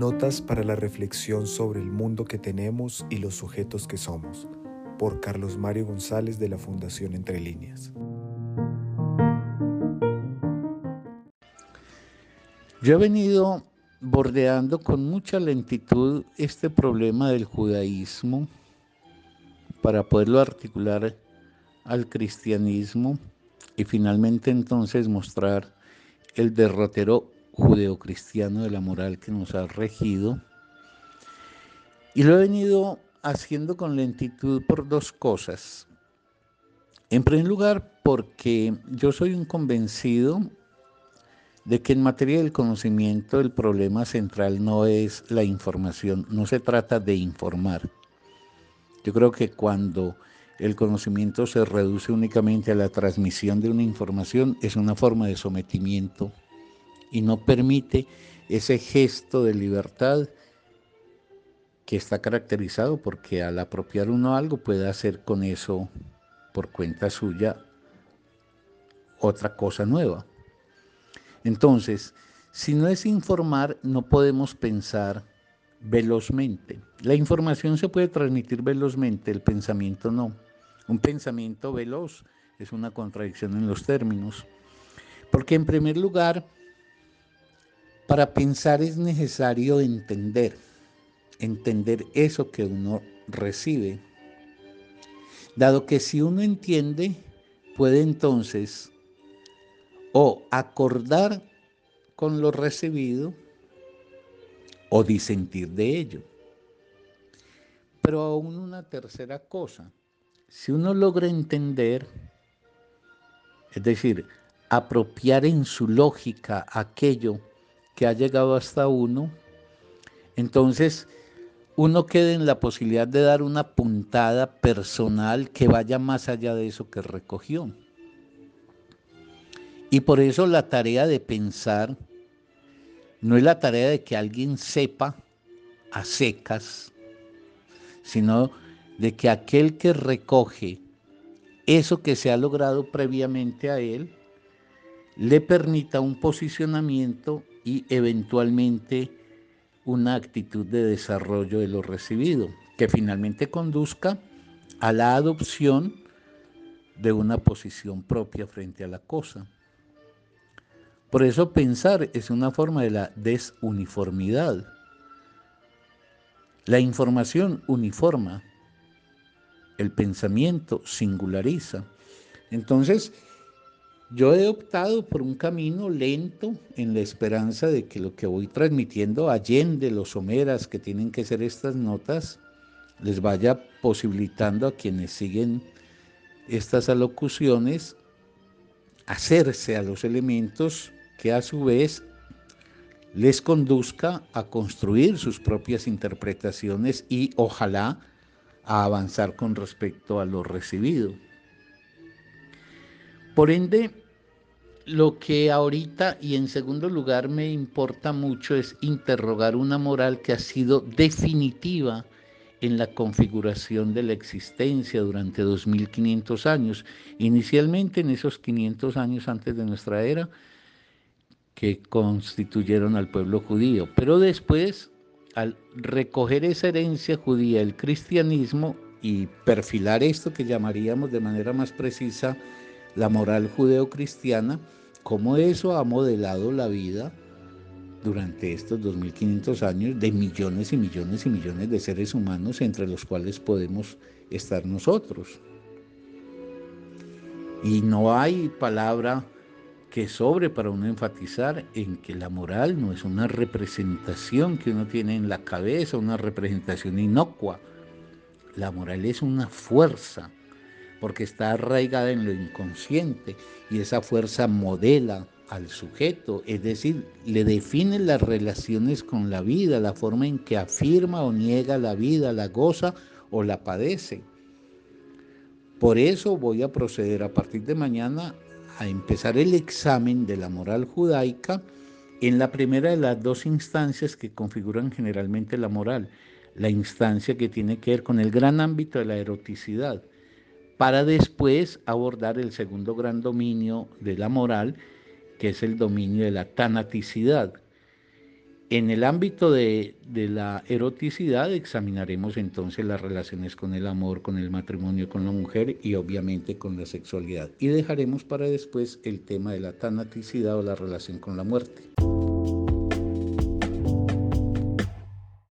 Notas para la reflexión sobre el mundo que tenemos y los sujetos que somos, por Carlos Mario González de la Fundación Entre Líneas. Yo he venido bordeando con mucha lentitud este problema del judaísmo para poderlo articular al cristianismo y finalmente entonces mostrar el derrotero judeocristiano de la moral que nos ha regido. Y lo he venido haciendo con lentitud por dos cosas. En primer lugar, porque yo soy un convencido de que en materia del conocimiento el problema central no es la información, no se trata de informar. Yo creo que cuando el conocimiento se reduce únicamente a la transmisión de una información es una forma de sometimiento y no permite ese gesto de libertad que está caracterizado porque al apropiar uno algo puede hacer con eso por cuenta suya otra cosa nueva. Entonces, si no es informar, no podemos pensar velozmente. La información se puede transmitir velozmente, el pensamiento no. Un pensamiento veloz es una contradicción en los términos. Porque en primer lugar, para pensar es necesario entender, entender eso que uno recibe. Dado que si uno entiende, puede entonces o acordar con lo recibido o disentir de ello. Pero aún una tercera cosa, si uno logra entender, es decir, apropiar en su lógica aquello que ha llegado hasta uno, entonces uno queda en la posibilidad de dar una puntada personal que vaya más allá de eso que recogió. Y por eso la tarea de pensar no es la tarea de que alguien sepa a secas, sino de que aquel que recoge eso que se ha logrado previamente a él, le permita un posicionamiento y eventualmente una actitud de desarrollo de lo recibido, que finalmente conduzca a la adopción de una posición propia frente a la cosa. Por eso pensar es una forma de la desuniformidad. La información uniforma, el pensamiento singulariza. Entonces, yo he optado por un camino lento en la esperanza de que lo que voy transmitiendo allende los someras que tienen que ser estas notas les vaya posibilitando a quienes siguen estas alocuciones hacerse a los elementos que a su vez les conduzca a construir sus propias interpretaciones y ojalá a avanzar con respecto a lo recibido. Por ende, lo que ahorita y en segundo lugar me importa mucho es interrogar una moral que ha sido definitiva en la configuración de la existencia durante 2500 años. Inicialmente en esos 500 años antes de nuestra era, que constituyeron al pueblo judío, pero después, al recoger esa herencia judía, el cristianismo, y perfilar esto que llamaríamos de manera más precisa la moral judeocristiana, cómo eso ha modelado la vida durante estos 2500 años de millones y millones y millones de seres humanos entre los cuales podemos estar nosotros. Y no hay palabra que sobre para uno enfatizar en que la moral no es una representación que uno tiene en la cabeza, una representación inocua. La moral es una fuerza porque está arraigada en lo inconsciente y esa fuerza modela al sujeto, es decir, le define las relaciones con la vida, la forma en que afirma o niega la vida, la goza o la padece. Por eso voy a proceder a partir de mañana a empezar el examen de la moral judaica en la primera de las dos instancias que configuran generalmente la moral, la instancia que tiene que ver con el gran ámbito de la eroticidad, para después abordar el segundo gran dominio de la moral, que es el dominio de la tanaticidad. En el ámbito de, la eroticidad examinaremos entonces las relaciones con el amor, con el matrimonio, con la mujer y obviamente con la sexualidad. Y dejaremos para después el tema de la tanaticidad o la relación con la muerte.